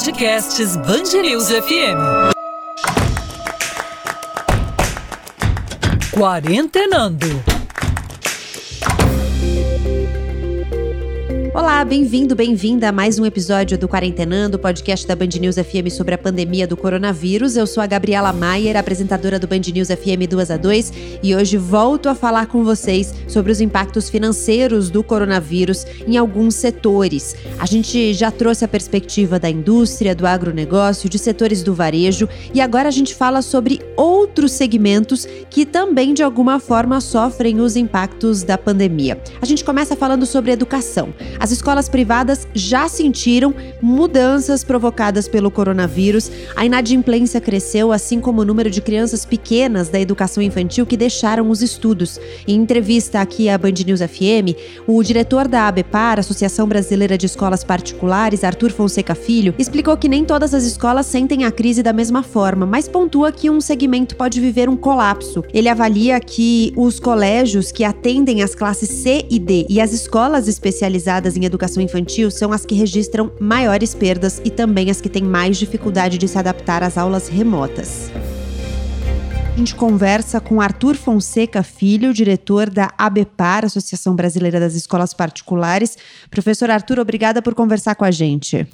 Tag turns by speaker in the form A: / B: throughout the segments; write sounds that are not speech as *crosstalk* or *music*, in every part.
A: Podcasts Bangerils FM. Quarentenando.
B: Olá, bem-vindo, bem-vinda a mais um episódio do Quarentenando, podcast da Band News FM sobre a pandemia do coronavírus. Eu sou a Gabriela Maier, apresentadora do Band News FM 2 a 2, e hoje volto a falar com vocês sobre os impactos financeiros do coronavírus em alguns setores. A gente já trouxe a perspectiva da indústria, do agronegócio, de setores do varejo, e agora a gente fala sobre outros segmentos que também de alguma forma sofrem os impactos da pandemia. A gente começa falando sobre educação. As as escolas privadas já sentiram mudanças provocadas pelo coronavírus. A inadimplência cresceu, assim como o número de crianças pequenas da educação infantil que deixaram os estudos. Em entrevista aqui à Band News FM, o diretor da ABPAR, Associação Brasileira de Escolas Particulares, Arthur Fonseca Filho, explicou que nem todas as escolas sentem a crise da mesma forma, mas pontua que um segmento pode viver um colapso. Ele avalia que os colégios que atendem as classes C e D e as escolas especializadas em em educação infantil são as que registram maiores perdas e também as que têm mais dificuldade de se adaptar às aulas remotas. A gente conversa com Arthur Fonseca Filho, diretor da ABPAR, Associação Brasileira das Escolas Particulares. Professor Arthur, obrigada por conversar com a gente.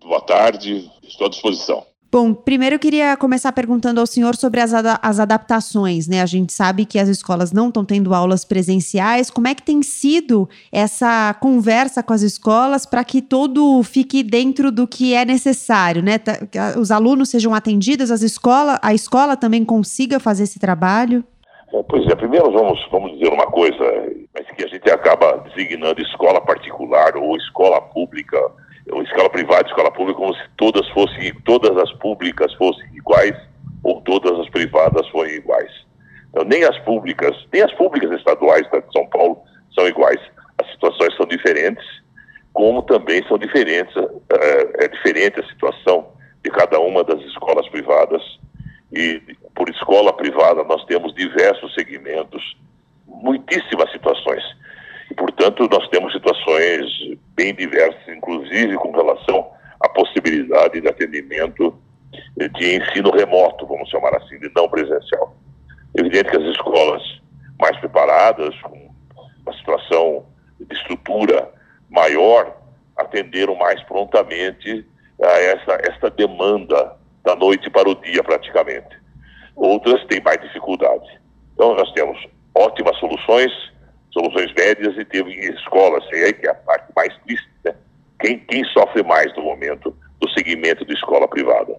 C: Boa tarde, estou à disposição.
B: Bom, primeiro eu queria começar perguntando ao senhor sobre as, ad as adaptações, né? A gente sabe que as escolas não estão tendo aulas presenciais. Como é que tem sido essa conversa com as escolas para que tudo fique dentro do que é necessário, né? Que os alunos sejam atendidos, as escola, a escola também consiga fazer esse trabalho?
C: É, pois é, primeiro vamos, vamos dizer uma coisa, mas que a gente acaba designando escola particular ou escola pública escola privada e escola pública como se todas fossem, todas as públicas fossem iguais ou todas as privadas fossem iguais. Então, nem as públicas, nem as públicas estaduais de São Paulo são iguais. As situações são diferentes, como também são diferentes, é, é diferente a situação de cada uma das escolas privadas. E por escola privada nós temos diversos segmentos, muitíssimas situações. E, portanto, nós temos situações bem diversas, inclusive com relação à possibilidade de atendimento de ensino remoto, vamos chamar assim, de não presencial. É evidente que as escolas mais preparadas, com uma situação de estrutura maior, atenderam mais prontamente a essa, essa demanda da noite para o dia, praticamente. Outras têm mais dificuldade. Então, nós temos ótimas soluções, soluções médias e teve escolas, aí que é a parte mais triste, né? Quem, quem sofre mais no momento do segmento de escola privada?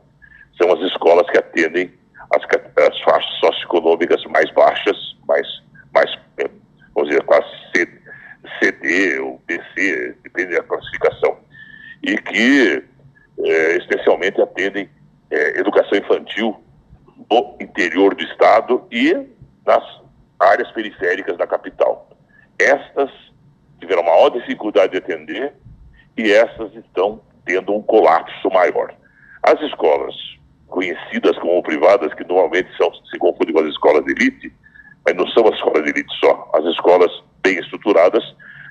C: São as escolas que atendem as, as faixas socioeconômicas mais baixas, mais, mais é, vamos dizer, classe C, CD ou BC, depende da classificação, e que é, especialmente atendem é, educação infantil no interior do estado e nas áreas periféricas da capital. Estas tiveram maior dificuldade de atender e essas estão tendo um colapso maior. As escolas conhecidas como privadas, que normalmente são, se confundem com as escolas de elite, mas não são as escolas de elite só, as escolas bem estruturadas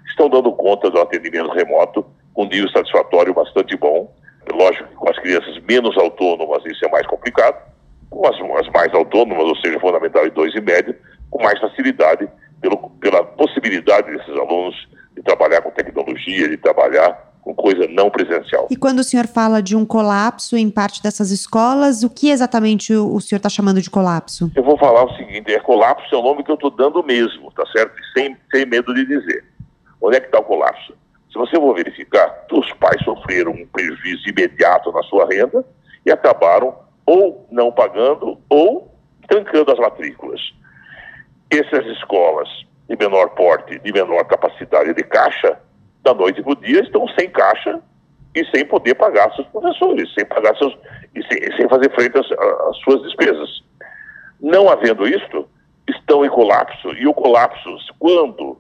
C: estão dando conta do atendimento remoto com nível satisfatório bastante bom. Lógico que com as crianças menos autônomas isso é mais complicado, com as, as mais autônomas, ou seja, fundamental e dois e médio, com mais facilidade pelo, pela possibilidade desses alunos de trabalhar com tecnologia, de trabalhar com coisa não presencial.
B: E quando o senhor fala de um colapso em parte dessas escolas, o que exatamente o, senhor está chamando de colapso?
C: Eu vou falar o seguinte: é colapso é o nome que eu estou dando mesmo, tá certo? Sem, sem medo de dizer. Onde é que está o colapso? Se você for verificar, os pais sofreram um prejuízo imediato na sua renda e acabaram ou não pagando ou trancando as matrículas essas escolas de menor porte, de menor capacidade de caixa, da noite para o dia estão sem caixa e sem poder pagar seus professores, sem pagar seus e sem, sem fazer frente às, às, suas despesas. Não havendo isto, estão em colapso e o colapso, quando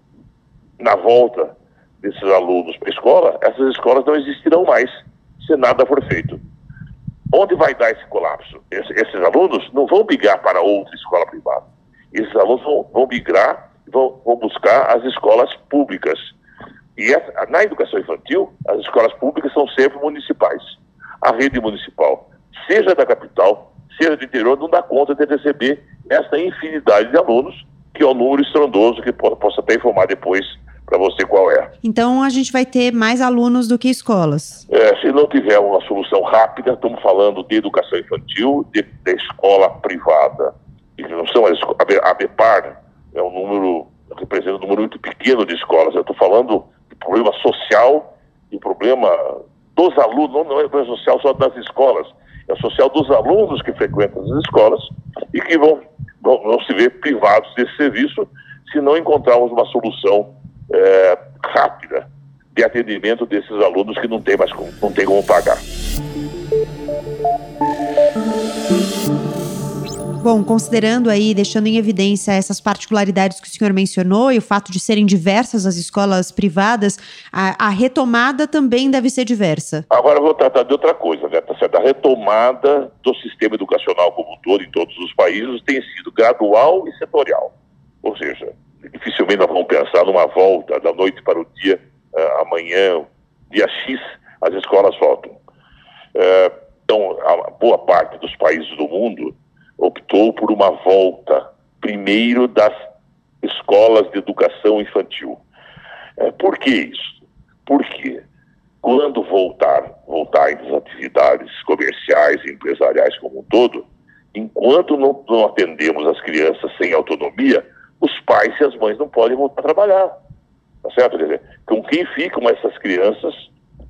C: na volta desses alunos para a escola, essas escolas não existirão mais se nada for feito. Onde vai dar esse colapso? esses alunos não vão brigar para outra escola privada esses alunos vão, vão migrar, vão, vão, buscar as escolas públicas. E essa, na educação infantil, as escolas públicas são sempre municipais. a rede municipal, seja da capital, seja do interior, não dá conta de receber essa infinidade de alunos, que é um número estrondoso, que posso até informar depois para você qual é.
B: Então a gente vai ter mais alunos do que escolas?
C: É, se não tiver uma solução rápida, estamos falando de educação infantil, de, de escola privada. Não são as, a, a BEPAR é um número, representa um número muito pequeno de escolas. Eu estou falando de problema social e problema dos alunos, não, é problema social só das escolas, é social dos alunos que frequentam as escolas e que vão, vão, vão se ver privados desse serviço se não encontrarmos uma solução é, rápida de atendimento desses alunos que não tem mais não tem como pagar.
B: Bom, considerando aí, deixando em evidência essas particularidades que o senhor mencionou e o fato de serem diversas as escolas privadas, a, a retomada também deve ser diversa.
C: Agora eu vou tratar de outra coisa, né? Tá certo? A retomada do sistema educacional como um todo em todos os países tem sido gradual e setorial. Ou seja, dificilmente nós vamos pensar numa volta da noite para o dia, uh, amanhã, dia X, as escolas voltam. Uh, então, a boa parte dos países do mundo optou por uma volta, primeiro, das escolas de educação infantil. Uh, por que isso? Porque quando voltar, voltar as atividades comerciais e empresariais como um todo, enquanto não, não atendemos as crianças sem autonomia, os pais e as mães não podem voltar a trabalhar. Tá certo? Quer dizer, com quem ficam essas crianças,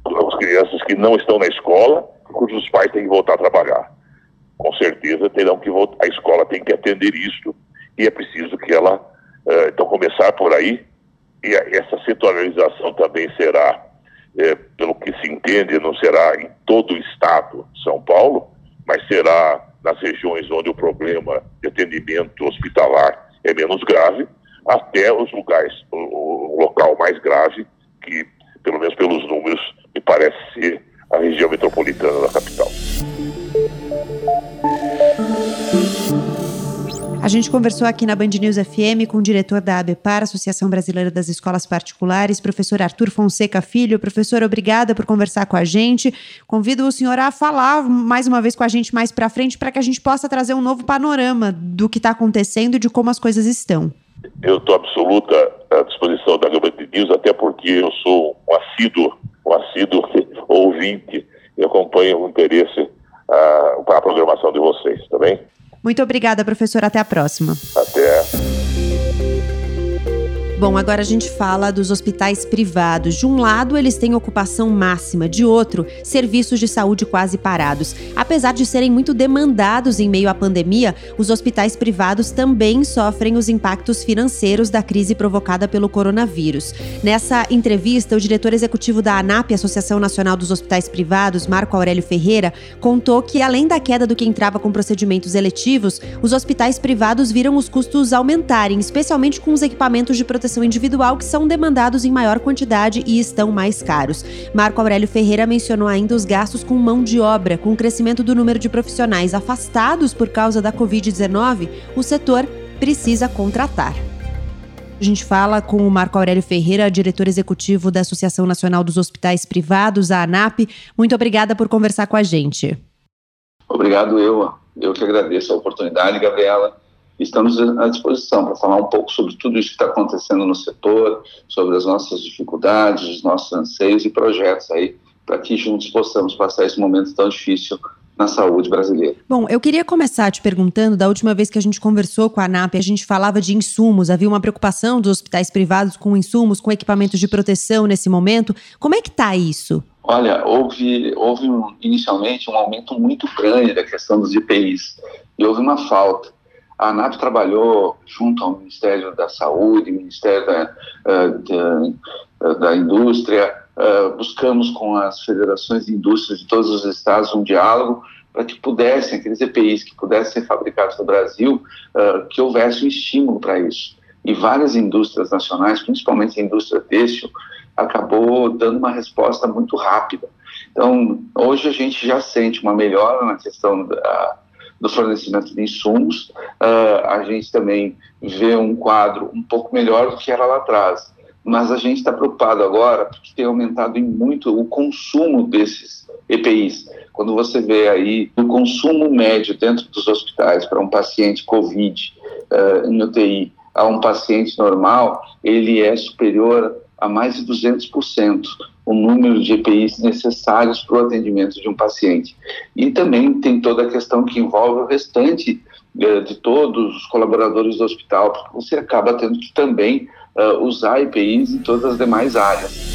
C: as crianças que não estão na escola, cujos pais têm que voltar a trabalhar? Com certeza terão que voltar, a escola tem que atender isto e é preciso que ela, uh, então, começar por aí, e essa setorialização também será, é, pelo que se entende, não será em todo o estado de São Paulo, mas será nas regiões onde o problema de atendimento hospitalar é menos grave, até os lugares, o, o local mais grave, que, pelo menos pelos números, me parece ser a região metropolitana da capital.
B: A gente conversou aqui na Band News FM com o diretor da ABPAR, Associação Brasileira das Escolas Particulares, professor Arthur Fonseca Filho. Professor, obrigada por conversar com a gente. Convido o senhor a falar mais uma vez com a gente mais para frente para que a gente possa trazer um novo panorama do que está acontecendo e de como as coisas estão.
C: Eu estou absoluta à disposição da Band News, até porque eu sou um assíduo, um assíduo *laughs* ouvinte e acompanho com interesse uh, a programação de vocês, tá bem?
B: Muito obrigada, professor. Até a próxima.
C: Até.
B: Bom, agora a gente fala dos hospitais privados. De um lado, eles têm ocupação máxima, de outro, serviços de saúde quase parados. Apesar de serem muito demandados em meio à pandemia, os hospitais privados também sofrem os impactos financeiros da crise provocada pelo coronavírus. Nessa entrevista, o diretor executivo da ANAP, Associação Nacional dos Hospitais Privados, Marco Aurélio Ferreira, contou que além da queda do que entrava com procedimentos eletivos, os hospitais privados viram os custos aumentarem, especialmente com os equipamentos de proteção proteção individual que são demandados em maior quantidade e estão mais caros. Marco Aurélio Ferreira mencionou ainda os gastos com mão de obra. Com o crescimento do número de profissionais afastados por causa da Covid-19, o setor precisa contratar. A gente fala com o Marco Aurélio Ferreira, diretor executivo da Associação Nacional dos Hospitais Privados, a ANAP. Muito obrigada por conversar com a gente.
D: Obrigado, eu. Eu que agradeço a oportunidade, Gabriela estamos à disposição para falar um pouco sobre tudo isso que está acontecendo no setor, sobre as nossas dificuldades, os nossos anseios e projetos aí, para que juntos possamos passar esse momento tão difícil na saúde brasileira.
B: Bom, eu queria começar te perguntando, da última vez que a gente conversou com a ANAP, a gente falava de insumos, havia uma preocupação dos hospitais privados com insumos, com equipamentos de proteção nesse momento. Como é que está isso?
D: Olha, houve, houve um, inicialmente um aumento muito grande da questão dos IPIs e houve uma falta. A ANAP trabalhou junto ao Ministério da Saúde, Ministério da, eh, da, da Indústria, eh, buscamos com as federações de indústrias de todos os estados um diálogo para que pudessem, aqueles EPIs que pudessem ser fabricados no Brasil, eh, que houvesse um estímulo para isso. E várias indústrias nacionais, principalmente a indústria têxtil, acabou dando uma resposta muito rápida. Então, hoje a gente já sente uma melhora na questão da, do fornecimento de insumos. Uh, a gente também vê um quadro um pouco melhor do que era lá atrás. mas a gente está preocupado agora porque tem aumentado muito o consumo desses EPIs. Quando você vê aí o consumo médio dentro dos hospitais para um paciente COVID uh, em UTI a um paciente normal, ele é superior a mais de 200% o número de EPIs necessários para o atendimento de um paciente. E também tem toda a questão que envolve o restante uh, de todos os colaboradores do hospital, porque você acaba tendo que também uh, usar EPIs em todas as demais áreas.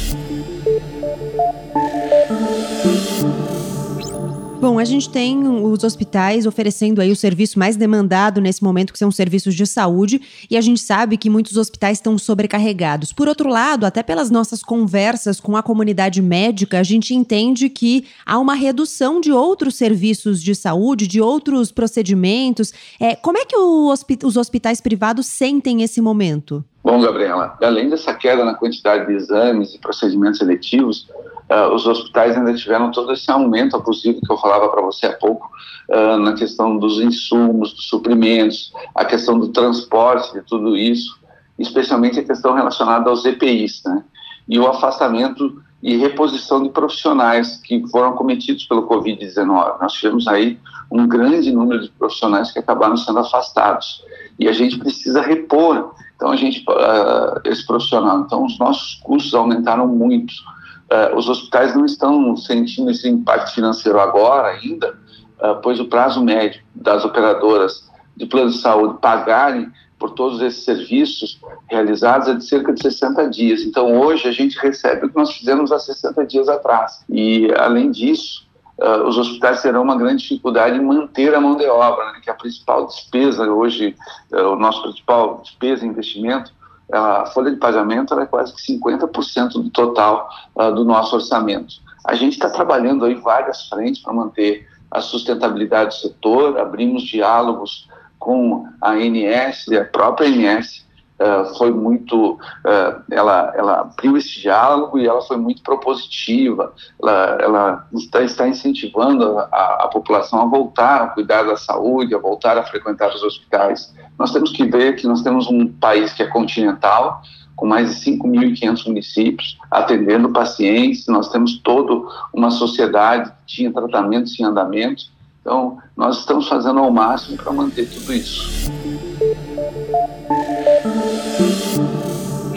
B: Bom, a gente tem os hospitais oferecendo aí o serviço mais demandado nesse momento, que são os serviços de saúde, e a gente sabe que muitos hospitais estão sobrecarregados. Por outro lado, até pelas nossas conversas com a comunidade médica, a gente entende que há uma redução de outros serviços de saúde, de outros procedimentos. É, como é que os hospitais privados sentem esse momento?
D: Bom, Gabriela, além dessa queda na quantidade de exames e procedimentos seletivos, uh, os hospitais ainda tiveram todo esse aumento abusivo que eu falava para você há pouco, uh, na questão dos insumos, dos suprimentos, a questão do transporte de tudo isso, especialmente a questão relacionada aos EPIs, né? E o afastamento e reposição de profissionais que foram cometidos pelo Covid-19. Nós tivemos aí um grande número de profissionais que acabaram sendo afastados e a gente precisa repor então a gente uh, esse profissional então os nossos custos aumentaram muito uh, os hospitais não estão sentindo esse impacto financeiro agora ainda, uh, pois o prazo médio das operadoras de plano de saúde pagarem por todos esses serviços realizados é de cerca de 60 dias. Então, hoje, a gente recebe o que nós fizemos há 60 dias atrás. E, além disso, uh, os hospitais terão uma grande dificuldade em manter a mão de obra, né, que é a principal despesa hoje, uh, o nosso principal despesa investimento a folha de pagamento é quase que 50% do total uh, do nosso orçamento. A gente está trabalhando aí várias frentes para manter a sustentabilidade do setor, abrimos diálogos com a ANS, a própria ANS, uh, foi muito, uh, ela, ela abriu esse diálogo e ela foi muito propositiva, ela, ela está, está incentivando a, a, população a voltar a cuidar da saúde, a voltar a frequentar os hospitais. Nós temos que ver que nós temos um país que é continental, com mais de 5.500 municípios, atendendo pacientes, nós temos toda uma sociedade que tinha tratamentos em andamento, então nós estamos fazendo ao máximo para manter tudo isso.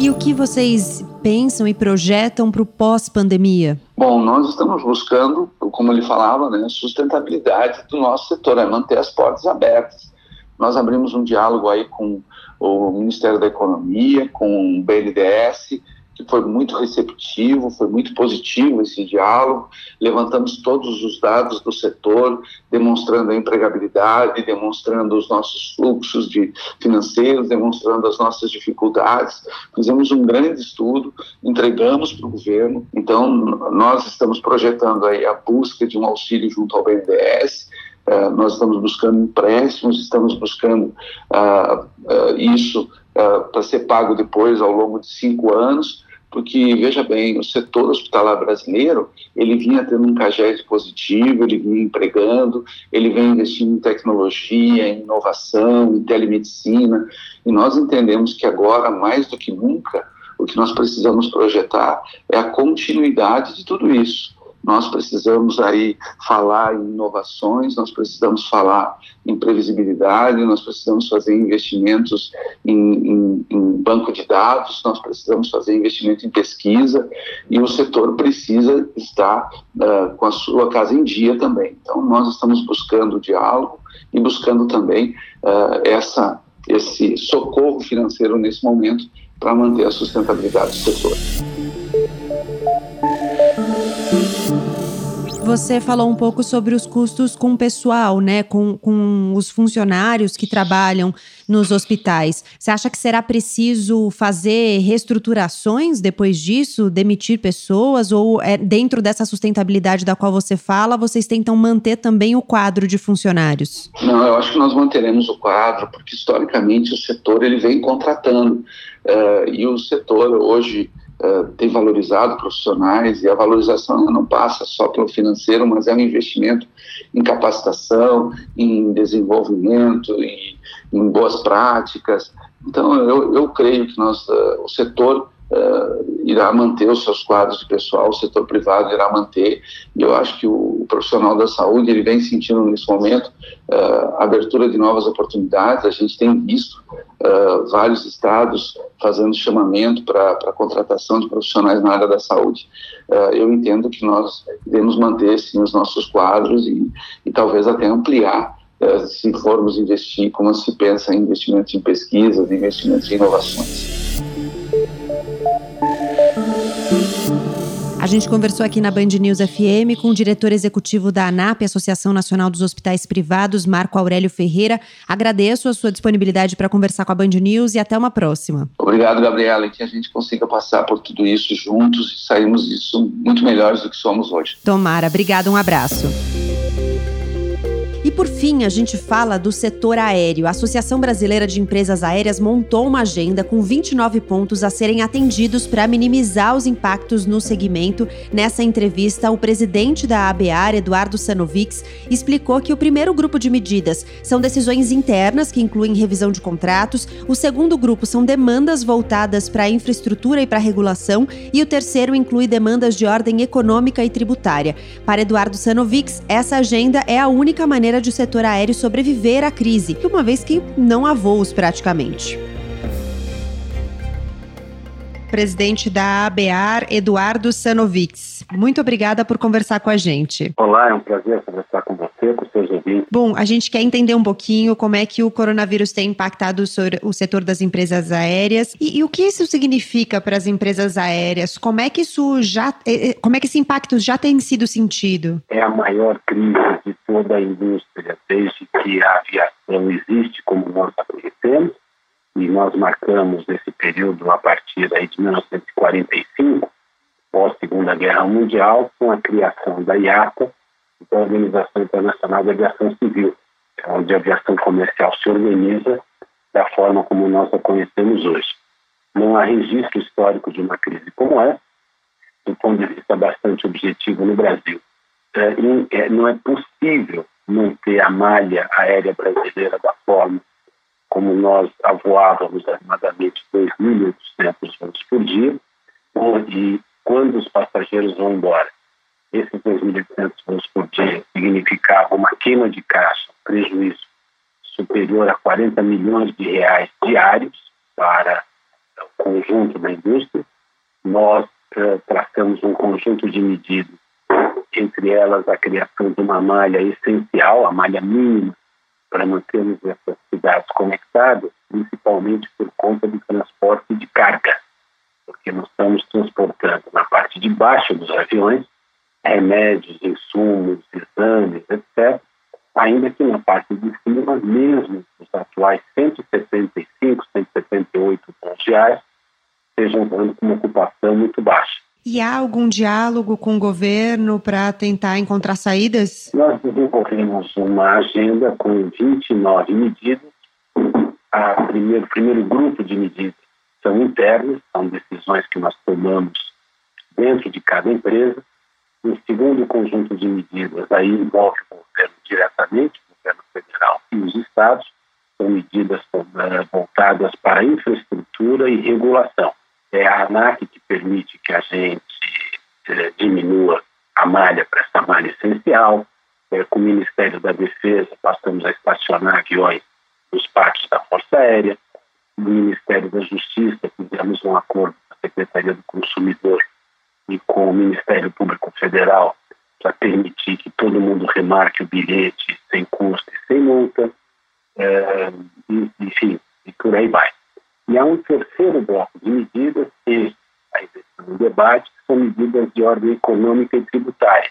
B: E o que vocês pensam e projetam para o pós-pandemia?
D: Bom, nós estamos buscando, como ele falava, né, sustentabilidade do nosso setor, é manter as portas abertas. Nós abrimos um diálogo aí com o Ministério da Economia, com o BNDES, que foi muito receptivo, foi muito positivo esse diálogo. Levantamos todos os dados do setor, demonstrando a empregabilidade, demonstrando os nossos fluxos de financeiros, demonstrando as nossas dificuldades. Fizemos um grande estudo, entregamos para o governo. Então, nós estamos projetando aí a busca de um auxílio junto ao BNDES. Uh, nós estamos buscando empréstimos, estamos buscando uh, uh, isso para ser pago depois ao longo de cinco anos, porque, veja bem, o setor hospitalar brasileiro, ele vinha tendo um cagés positivo, ele vinha empregando, ele vem investindo em tecnologia, em inovação, em telemedicina, e nós entendemos que agora, mais do que nunca, o que nós precisamos projetar é a continuidade de tudo isso nós precisamos aí falar em inovações, nós precisamos falar em previsibilidade, nós precisamos fazer investimentos em, em, em, banco de dados, nós precisamos fazer investimento em pesquisa e o setor precisa estar uh, com a sua casa em dia também. Então, nós estamos buscando diálogo e buscando também uh, essa, esse socorro financeiro nesse momento para manter a sustentabilidade do setor.
B: Você falou um pouco sobre os custos com o pessoal, né? Com, com os funcionários que trabalham nos hospitais. Você acha que será preciso fazer reestruturações depois disso, demitir pessoas? Ou é, dentro dessa sustentabilidade da qual você fala, vocês tentam manter também o quadro de funcionários?
D: Não, eu acho que nós manteremos o quadro, porque historicamente o setor ele vem contratando. Uh, e o setor hoje tem valorizado profissionais e a valorização não passa só pelo financeiro, mas é um investimento em capacitação, em desenvolvimento, em, em boas práticas. Então, eu, eu creio que nós, uh, o setor uh, irá manter os seus quadros de pessoal, o setor privado irá manter, e eu acho que o, profissional da saúde ele vem sentindo nesse momento uh, abertura de novas oportunidades, a gente tem visto uh, vários estados fazendo chamamento para a contratação de profissionais na área da saúde. eu entendo que nós devemos manter, sim, os nossos quadros e, e talvez até ampliar se formos investir, como se pensa em investimentos em pesquisas, investimentos em inovações.
B: A gente conversou aqui na Band News FM com o diretor executivo da ANAP, Associação Nacional dos Hospitais Privados, Marco Aurélio Ferreira. Agradeço a sua disponibilidade para conversar com a Band News e até uma próxima.
D: Obrigado, Gabriela, e que a gente consiga passar por tudo isso juntos e sairmos disso muito melhores do que somos hoje.
B: Tomara. Obrigada, um abraço. Por fim, a gente fala do setor aéreo. A Associação Brasileira de Empresas Aéreas montou uma agenda com 29 pontos a serem atendidos para minimizar os impactos no segmento. Nessa entrevista, o presidente da ABAR, Eduardo Sanovics, explicou que o primeiro grupo de medidas são decisões internas, que incluem revisão de contratos, o segundo grupo são demandas voltadas para a infraestrutura e para a regulação, e o terceiro inclui demandas de ordem econômica e tributária. Para Eduardo Sanovics, essa agenda é a única maneira de o setor aéreo sobreviver à crise, uma vez que não há voos praticamente presidente da ABAR, Eduardo Sanovics. Muito obrigada por conversar com a gente.
E: Olá, é um prazer conversar com você, com seus ouvintes.
B: Bom, a gente quer entender um pouquinho como é que o coronavírus tem impactado o setor das empresas aéreas e, e o que isso significa para as empresas aéreas. Como é que isso já, eh, eh, como é que esse impacto já tem sido sentido?
E: É a maior crise de toda a indústria desde que a aviação existe como nós a conhecemos e nós marcamos esse período a partir aí de 1945, pós Segunda Guerra Mundial, com a criação da IATA, da Organização Internacional de Aviação Civil, é onde a aviação comercial se organiza da forma como nós a conhecemos hoje. Não há registro histórico de uma crise como essa, do ponto de vista bastante objetivo no Brasil. É, é não é possível manter a malha aérea brasileira da forma como nós avoávamos aproximadamente 2.800 voos por dia, e quando os passageiros vão embora, esses 2.800 voos por dia significava uma queima de caixa, prejuízo superior a 40 milhões de reais diários para o conjunto da indústria. Nós uh, traçamos um conjunto de medidas, entre elas a criação de uma malha essencial, a malha mínima para mantermos essas conectadas, principalmente por conta do transporte de carga, porque nós estamos transportando na parte de baixo dos aviões remédios, insumos, exames, etc., ainda que na parte de cima, mesmo os atuais 175, 178 voos diários, estejam dando com uma ocupação muito baixa.
B: E há algum diálogo com o governo para tentar encontrar saídas?
E: Nós desenvolvemos uma agenda com 29 medidas. O primeiro, primeiro grupo de medidas são internas, são decisões que nós tomamos dentro de cada empresa. O segundo conjunto de medidas aí envolve o governo diretamente, o governo federal e os estados. São medidas eh, voltadas para infraestrutura e regulação é a ANAC que permite que a gente é, diminua a malha para essa malha essencial. É, com o Ministério da Defesa, passamos a estacionar aviões nos pátios da Força Aérea. No Ministério da Justiça, fizemos um acordo com a Secretaria do Consumidor e com o Ministério Público Federal para permitir que todo mundo remarque o bilhete sem custo e sem multa. É, enfim, e por aí vai. E há um terceiro bloco de medidas que ainda estão em debate, que são medidas de ordem econômica e tributária.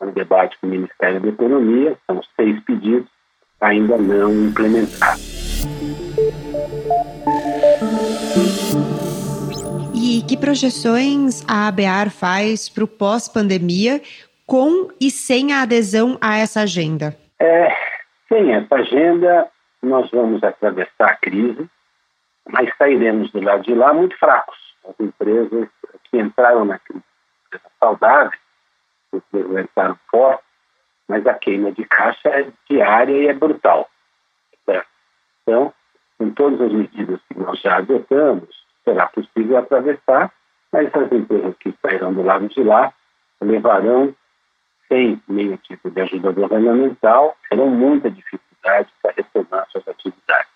E: Um debate com o Ministério da Economia, são seis pedidos ainda não implementados.
B: E que projeções a ABAR faz para o pós-pandemia com e sem a adesão a essa agenda?
E: É, sem essa agenda, nós vamos atravessar a crise, mas sairemos do lado de lá muito fracos. As empresas que entraram na crise saudáveis, entraram fortes, mas a queima de caixa é diária e é brutal. Certo? Então, com todas as medidas que nós já adotamos, será possível atravessar, mas as empresas que sairão do lado de lá levarão, sem nenhum tipo de ajuda governamental, terão muita dificuldade para retomar suas atividades.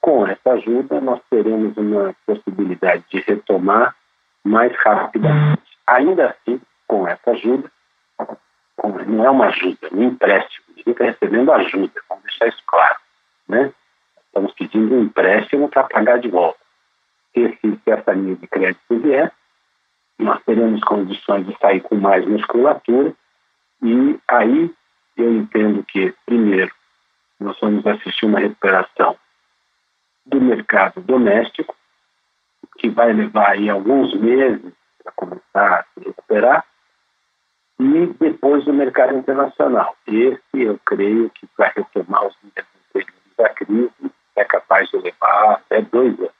E: Com essa ajuda, nós teremos uma possibilidade de retomar mais rapidamente. Ainda assim, com essa ajuda, não é uma ajuda, é um empréstimo, ninguém está recebendo ajuda, vamos deixar isso claro. Né? Estamos pedindo um empréstimo para pagar de volta. Se, se essa linha de crédito vier, nós teremos condições de sair com mais musculatura e aí eu entendo que, primeiro, nós vamos assistir uma recuperação do mercado doméstico, que vai levar aí alguns meses para começar a se recuperar, e depois do mercado internacional. Esse, eu creio que para retomar os níveis anteriores da crise, é capaz de levar até dois anos.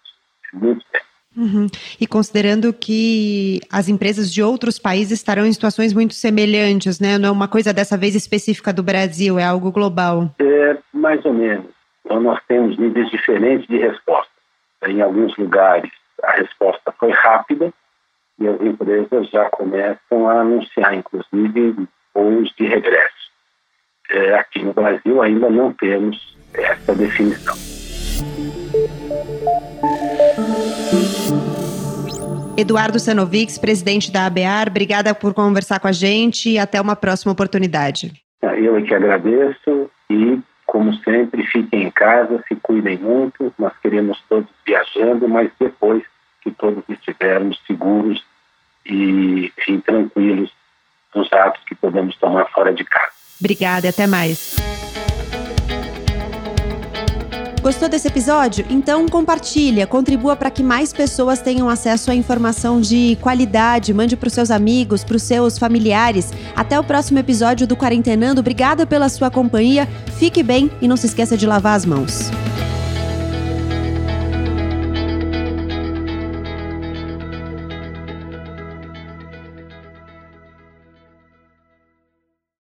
E: É muito tempo.
B: Uhum. E considerando que as empresas de outros países estarão em situações muito semelhantes, né? Não é uma coisa dessa vez específica do Brasil, é algo global.
E: É, mais ou menos. Então, nós temos níveis diferentes de resposta. Em alguns lugares, a resposta foi rápida e as empresas já começam a anunciar, inclusive, voos de regresso. É, aqui no Brasil, ainda não temos essa definição.
B: Eduardo Sanovics, presidente da ABAR, obrigada por conversar com a gente e até uma próxima oportunidade.
E: Eu é que agradeço e, como sempre, fiquem em casa, se cuidem muito. Nós queremos todos viajando, mas depois que todos estivermos seguros e enfim, tranquilos nos atos que podemos tomar fora de casa.
B: Obrigada e até mais. Gostou desse episódio? Então compartilha, contribua para que mais pessoas tenham acesso à informação de qualidade. Mande para os seus amigos, para os seus familiares. Até o próximo episódio do Quarentenando. Obrigada pela sua companhia. Fique bem e não se esqueça de lavar as mãos.